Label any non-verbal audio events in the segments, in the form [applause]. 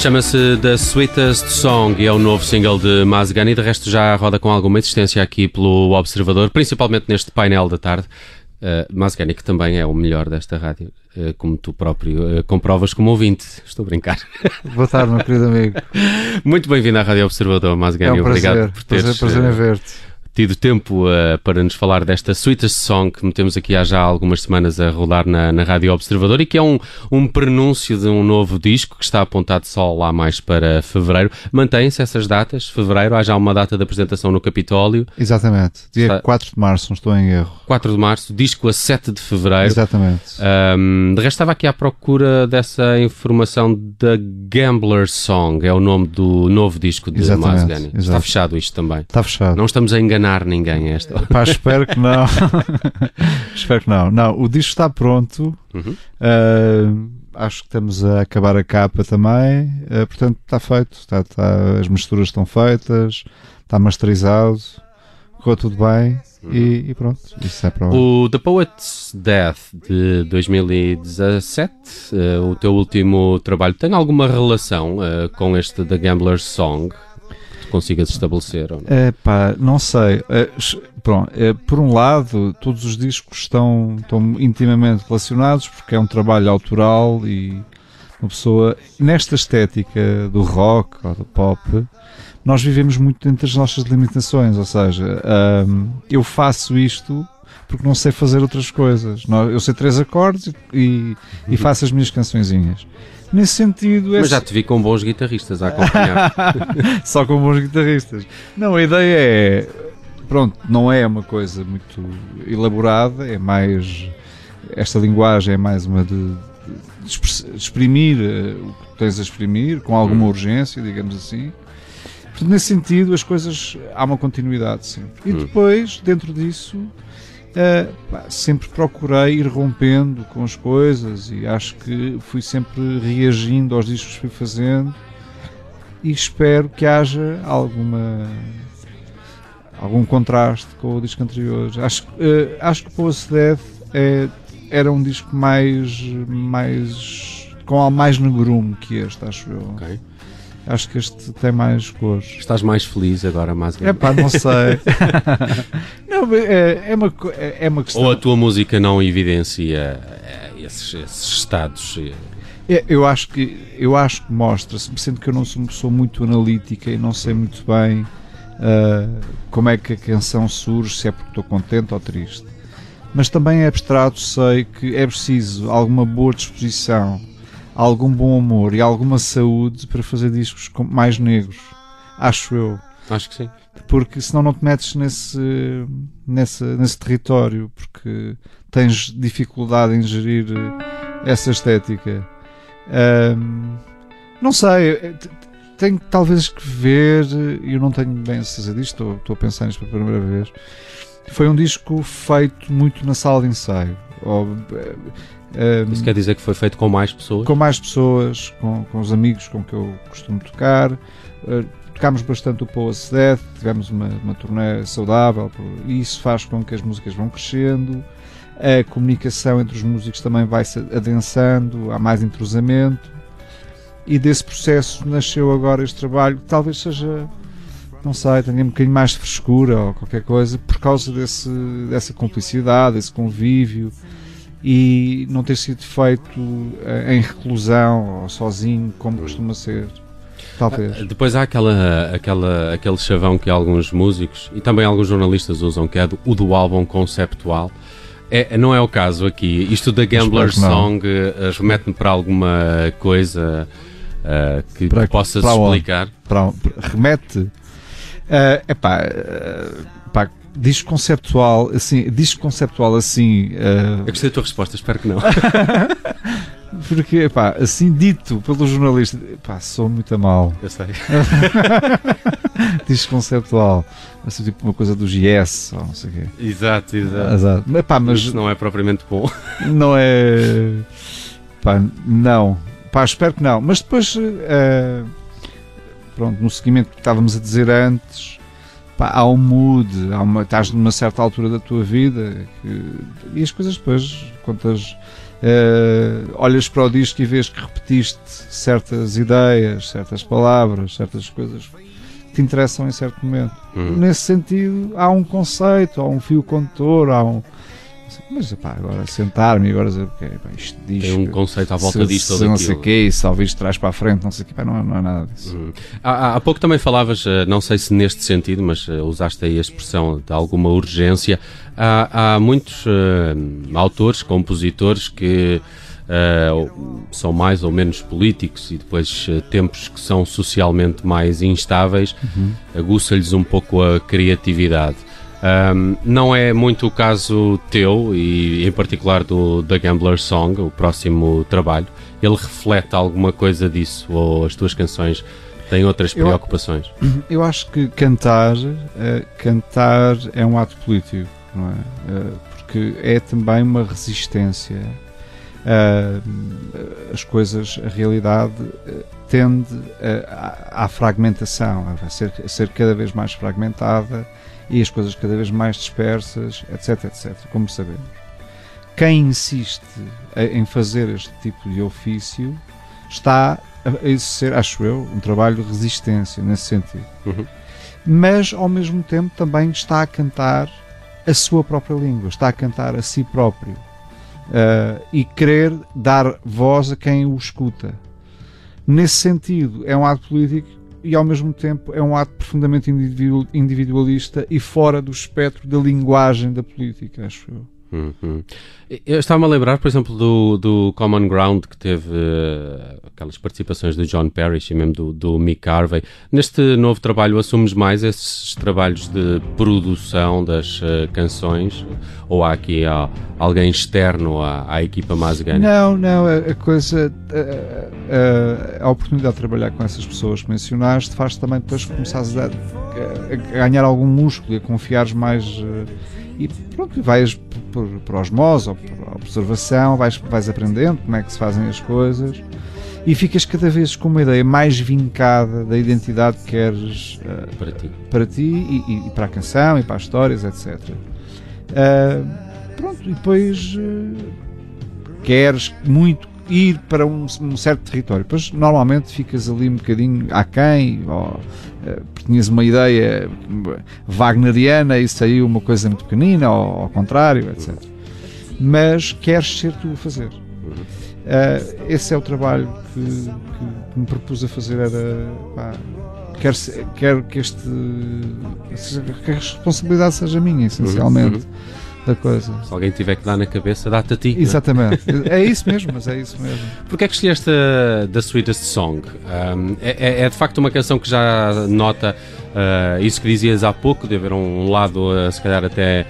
Chama-se The Sweetest Song e é o novo single de Mazgani. De resto, já roda com alguma existência aqui pelo Observador, principalmente neste painel da tarde. Uh, Mazgani, que também é o melhor desta rádio, uh, como tu próprio uh, comprovas como ouvinte. Estou a brincar. [laughs] Boa tarde, meu querido amigo. Muito bem-vindo à Rádio Observador, É Mazgani. um prazer, Obrigado por teres prazer, prazer em ver-te. Tido tempo uh, para nos falar desta Sweetest Song que metemos aqui há já algumas semanas a rodar na, na Rádio Observador e que é um, um prenúncio de um novo disco que está apontado só lá mais para fevereiro. Mantém-se essas datas? Fevereiro, há já uma data de apresentação no Capitólio, Exatamente. Dia Está- 4 de março, não estou em erro. 4 de março, disco a 7 de fevereiro. Exatamente. Um, de resto, estava aqui à procura dessa informação da Gambler Song, é o nome do novo disco de Mazgani. Está fechado isto também. Está fechado. Não estamos a enganar ninguém esta. Pá, espero que não. [laughs] espero que não. Não, o disco está pronto. Uhum. Ah, acho que estamos a acabar a capa também. Ah, portanto, está feito. Está, está- as misturas estão feitas. Está masterizado. Correu tudo bem. E, e pronto. Isso é para O The Poet's Death de 2017, eh, o teu último trabalho, tem alguma relação eh, com este The Gambler's Song? Que tu consigas estabelecer? Ou não? É pá, não sei. É, pronto, é, por um lado, todos os discos estão, estão intimamente relacionados porque é um trabalho autoral e uma pessoa. Nesta estética do rock ou do pop, nós vivemos muito dentro das nossas limitações. Ou seja, hum, eu faço isto porque não sei fazer outras coisas. Eu sei três acordes e, e faço as minhas cançõezinhas. Nesse sentido, é Mas já te vi com bons guitarristas a acompanhar. [laughs] só com bons guitarristas. Não, a ideia é. Pronto, não é uma coisa muito elaborada, é mais. Esta linguagem é mais uma de, de exprimir eh, o que tens a exprimir, com alguma Hum. urgência, digamos assim. Portanto, nesse sentido, as coisas. há uma continuidade sempre. E Hum. depois, dentro disso. Eh, sempre procurei ir rompendo com as coisas e acho que fui sempre reagindo aos discos que fui fazendo e espero que haja alguma algum contraste com o disco anterior. Acho, eh, acho que o Post Death é, era um disco mais mais com mais negrume que este, acho eu. Ok. Acho que este tem mais cores. Estás mais feliz agora, É Mazgani? pá, não sei. [laughs] é, é, uma, é é uma questão. Ou a tua música não evidencia eh, esses, esses estados? É, eu acho que eu acho que mostra-se, sendo que eu não sou uma pessoa muito analítica e não sei muito bem ah, como é que a canção surge, se é porque estou contente ou triste. Mas também é abstrato, sei que é preciso alguma boa disposição, algum bom humor e alguma saúde para fazer discos mais negros. Acho eu. Acho que sim. Porque senão não te metes nesse, nesse, nesse território, porque tens dificuldade em gerir eh, essa estética. Ahm, não sei, eh, tenho talvez que ver, e eu não tenho bem a certeza disto, estou, estou a pensar nisto pela primeira vez. Foi um disco feito muito na sala de ensaio. Ou, eh, ahm, Isso quer dizer que foi feito com mais pessoas? com mais pessoas, com, com os amigos com que eu costumo tocar. Uh, tocámos bastante o Poa-se Death, tivemos uma, uma turnê saudável, e isso faz com que as músicas vão crescendo. A comunicação entre os músicos também vai se adensando, há mais entrosamento. E desse processo nasceu agora este trabalho, que talvez seja, não sei, tenha um bocadinho mais de frescura ou qualquer coisa, por causa desse, dessa cumplicidade, desse convívio e não ter sido feito eh, em reclusão ou sozinho, como costuma ser. Talvez. Depois há aquela, aquela, aquele chavão que alguns músicos e também alguns jornalistas usam, que é do, o do álbum conceptual. É, não é o caso aqui. Isto da Gambler. Song eh, remete-me para alguma coisa eh, que, Para- possas para explicar. Para- remete. É epá, eh, pá, disco conceptual assim, disco conceptual assim, eh, Eu gostei da tua resposta, espero que não. [laughs] porque epá, assim dito pelo jornalista, epá, sou muito a mal. Eu sei. [laughs] Disco conceptual, assim, tipo uma coisa do GS ou não sei o quê. Exato, exato. Exato. Epá, mas Mas não é propriamente bom. [laughs] não é. Pá, não. Pá, espero que não. Mas depois, eh, pronto, no seguimento que estávamos a dizer antes, pá, há um mood, há uma, estás numa certa altura da tua vida que- e as coisas depois, quantas. Eh, olhas para o disco e vês que repetiste certas ideias, certas palavras, certas coisas que te interessam em certo momento Hum. nesse sentido há um conceito, há um fio condutor, há um. Mas pá, agora sentar-me e agora dizer okay, pá, isto diz. Tem um conceito à volta se, disto se não sei o quê, se de trás para a frente, não sei o quê, pá, não, não é nada disso. Hum. Há, há- pouco também falavas, eh, não sei se neste sentido, mas eh, usaste aí a expressão de alguma urgência. Há, há muitos eh, autores, compositores que eh, são mais ou menos políticos e depois tempos que são socialmente mais instáveis, aguça-lhes um pouco a criatividade. Ahm, não é muito o caso teu e em particular do da Gambler Song, o próximo trabalho. Ele reflete alguma coisa disso ou as tuas canções têm outras preocupações? Eu acho que cantar, eh, cantar é um ato político, não é? Eh, porque é também uma resistência. Ah, as coisas, a realidade eh, tende eh, à, à fragmentação, a ser, a ser cada vez mais fragmentada e as coisas cada vez mais dispersas, etc, etc, como sabemos. Quem insiste em fazer este tipo de ofício está a exercer, acho eu, um trabalho de resistência nesse sentido. Uhum. Mas, ao mesmo tempo, também está a cantar a sua própria língua, está a cantar a si próprio Ah, e querer dar voz a quem o escuta. Nesse sentido, é um ato político e, ao mesmo tempo, é um ato profundamente individu- individualista e fora do espectro da linguagem da política, acho eu. Uhum. Eu estava-me a lembrar, por exemplo, do, do Common Ground, que teve eh, aquelas participações do John Parrish e mesmo do, do Mick Harvey. Neste novo trabalho, assumes mais esses trabalhos de produção das eh, canções? Ou há aqui há alguém externo à, à equipa Mazagana? Não, não, a, coisa, a, a- a oportunidade de trabalhar com essas pessoas que mencionaste faz também depois começares a, a- a ganhar algum músculo e a confiares mais. eh, E pronto, vais por, por, osmose ou por observação, vais, vais aprendendo como é que se fazem as coisas e ficas cada vez com uma ideia mais vincada da identidade que queres eh, Para ti. para ti e, e- e para a canção e para as histórias, etc. Ah, pronto, e depois ah, queres muito ir para um, um certo território, depois normalmente ficas ali um bocadinho aquém, ou ah, tinhas uma ideia wagneriana e saiu uma coisa muito pequenina, ou ao contrário, etc. Mas queres ser tu a fazer. Ah, esse é o trabalho que, que- que me propus a fazer era pá, quero, quero que este que a responsabilidade seja minha essencialmente da coisa Se alguém tiver que dar na cabeça, dá-te a ti. é? exatamente é isso mesmo mas é isso mesmo [laughs] Porquê é que escolheste a The Sweetest Song? Um, é, é- é de facto uma canção que já nota Uh, isso que dizias há pouco, de haver um lado, uh, se calhar até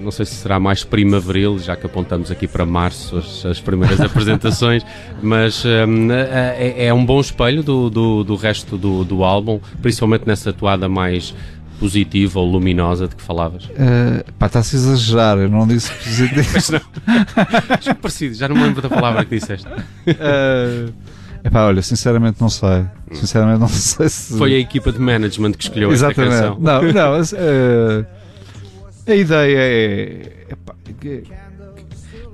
não sei se será mais primaveril, já que apontamos aqui para março as, as primeiras [laughs] apresentações, mas um, é, é, um bom espelho do, do, do resto do, do álbum, principalmente nessa toada mais positiva ou luminosa de que falavas? Uh, pá, está-se a exagerar, eu não disse positivo. [laughs] Mas não. Acho parecido, já não me lembro da palavra que disseste. Uh, epá, olha, sinceramente não sei. Sinceramente não sei se. Foi a equipa de management que escolheu Exatamente. esta canção. Não, não. Uh, a ideia é, é,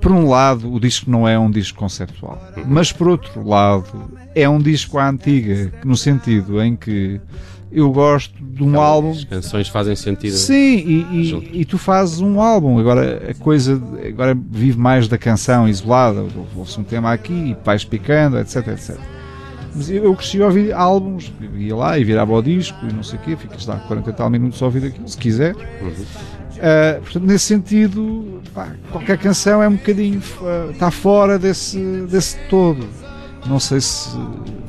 por um lado, o disco não é um disco conceptual, uhum. mas por outro lado, é um disco à antiga, no sentido em que eu gosto de um então, álbum. As canções fazem sentido. Sim, e, e, e, tu fazes um álbum. Agora a coisa agora vive mais da canção isolada. Ouve-se um tema aqui e vais picando, etc, etc. Mas eu cresci a ouvir álbuns, ia lá e virava o disco e não sei o quê, ficas lá 40 e tal minutos a ouvir aquilo, se quiser. Uhum. Uh, portanto, nesse sentido, pá, qualquer canção é um bocadinho. Uh, está fora desse, desse todo. Não sei se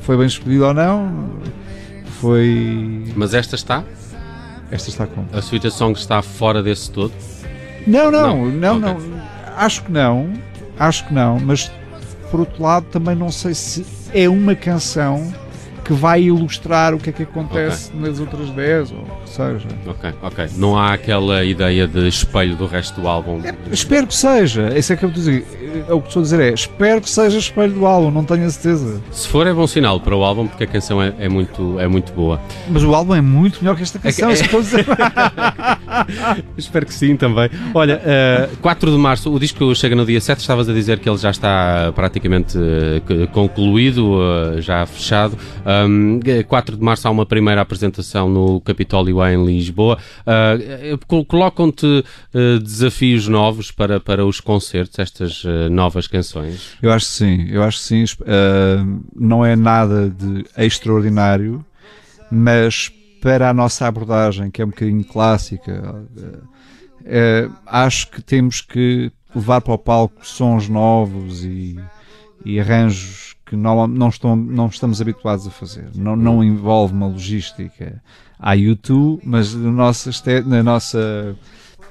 foi bem escolhido ou não. Foi. Mas esta está? Esta está como? A Sweet Song está fora desse todo? Não, não, não, não, okay. não. Acho que não. Acho que não, mas por outro lado também não sei se é uma canção que vai ilustrar o que é que acontece okay. nas outras 10 ou o que seja. Ok, ok. Não há aquela ideia de espelho do resto do álbum? É, espero que seja. Isso é que eu estou a dizer. É o que estou a dizer é espero que seja espelho do álbum, não tenho a certeza. Se for é bom sinal para o álbum porque a canção é, é muito, é muito boa. Mas o álbum é muito melhor que esta canção, é, é... estou a dizer. [laughs] espero que sim também. Olha, uh, eh, 4 de Março, o disco chega no dia 7, estavas a dizer que ele já está praticamente uh, concluído, uh, já fechado. Um, 4 de março há uma primeira apresentação no Capitólio em Lisboa. Uh, Colocam-te uh, desafios novos para, para os concertos, estas uh, novas canções? Eu acho que sim, eu acho que sim. não é nada de extraordinário, mas para a nossa abordagem, que é um bocadinho clássica, acho que temos que levar para o palco sons novos e, e arranjos que não, não, estão, não estamos habituados a fazer. Não, não envolve uma logística à YouTube, mas no nosso, na nossa,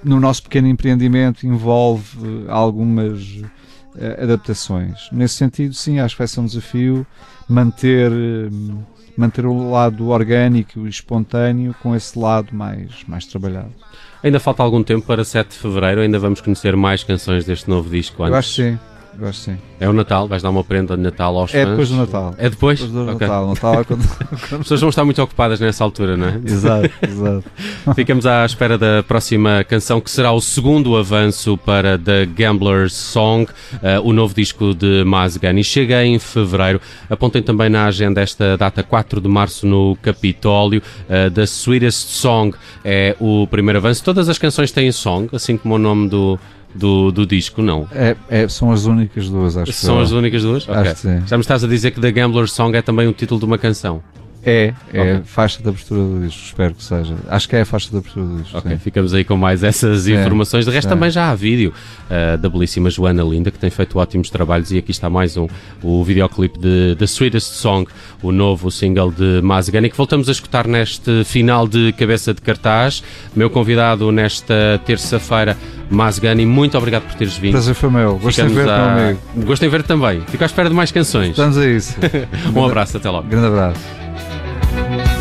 no nosso pequeno empreendimento envolve algumas uh, adaptações. Nesse sentido, sim, acho que vai ser um desafio manter, uh, manter o lado orgânico e espontâneo com esse lado mais, mais trabalhado. Ainda falta algum tempo para 7 de Fevereiro, ainda vamos conhecer mais canções deste novo disco antes? Eu acho que sim. Acho sim. É o Natal? Vais dar uma prenda de Natal aos é fãs? É depois do Natal. É depois? Depois do okay. Natal. Natal é [laughs] quando... As pessoas vão estar muito ocupadas nessa altura, não é? [laughs] Exato, exato. [laughs] Ficamos à espera da próxima canção, que será o segundo avanço para The Gambler's Song, uh, o novo disco de Mazgani. Chega em fevereiro. Apontem também na agenda esta data, 4 de março, no Capitólio. Uh, The Sweetest Song é o primeiro avanço. Todas as canções têm song, assim como o nome do do, do disco, não? É, é, são as únicas duas, acho São que as únicas duas? Acho que sim. Já me estás a dizer que The Gambler's Song é também o título de uma canção. É, é okay. faixa de abertura do disco, espero que seja. Acho que é a faixa de abertura do disco. Ok, sim. ficamos aí com mais essas informações. De resto, é. também já há vídeo uh, da belíssima Joana Linda, que tem feito ótimos trabalhos. E aqui está mais um, o videoclipe de The Sweetest Song, o novo single de Mazgani, que voltamos a escutar neste final de cabeça de cartaz. Meu convidado nesta terça-feira, Mazgani, muito obrigado por teres vindo. Prazer foi meu. Ver, a... amigo. Gostei de ver também. Fico à espera de mais canções. Estamos a isso. [laughs] um abraço, até logo. Grande abraço. Thank you.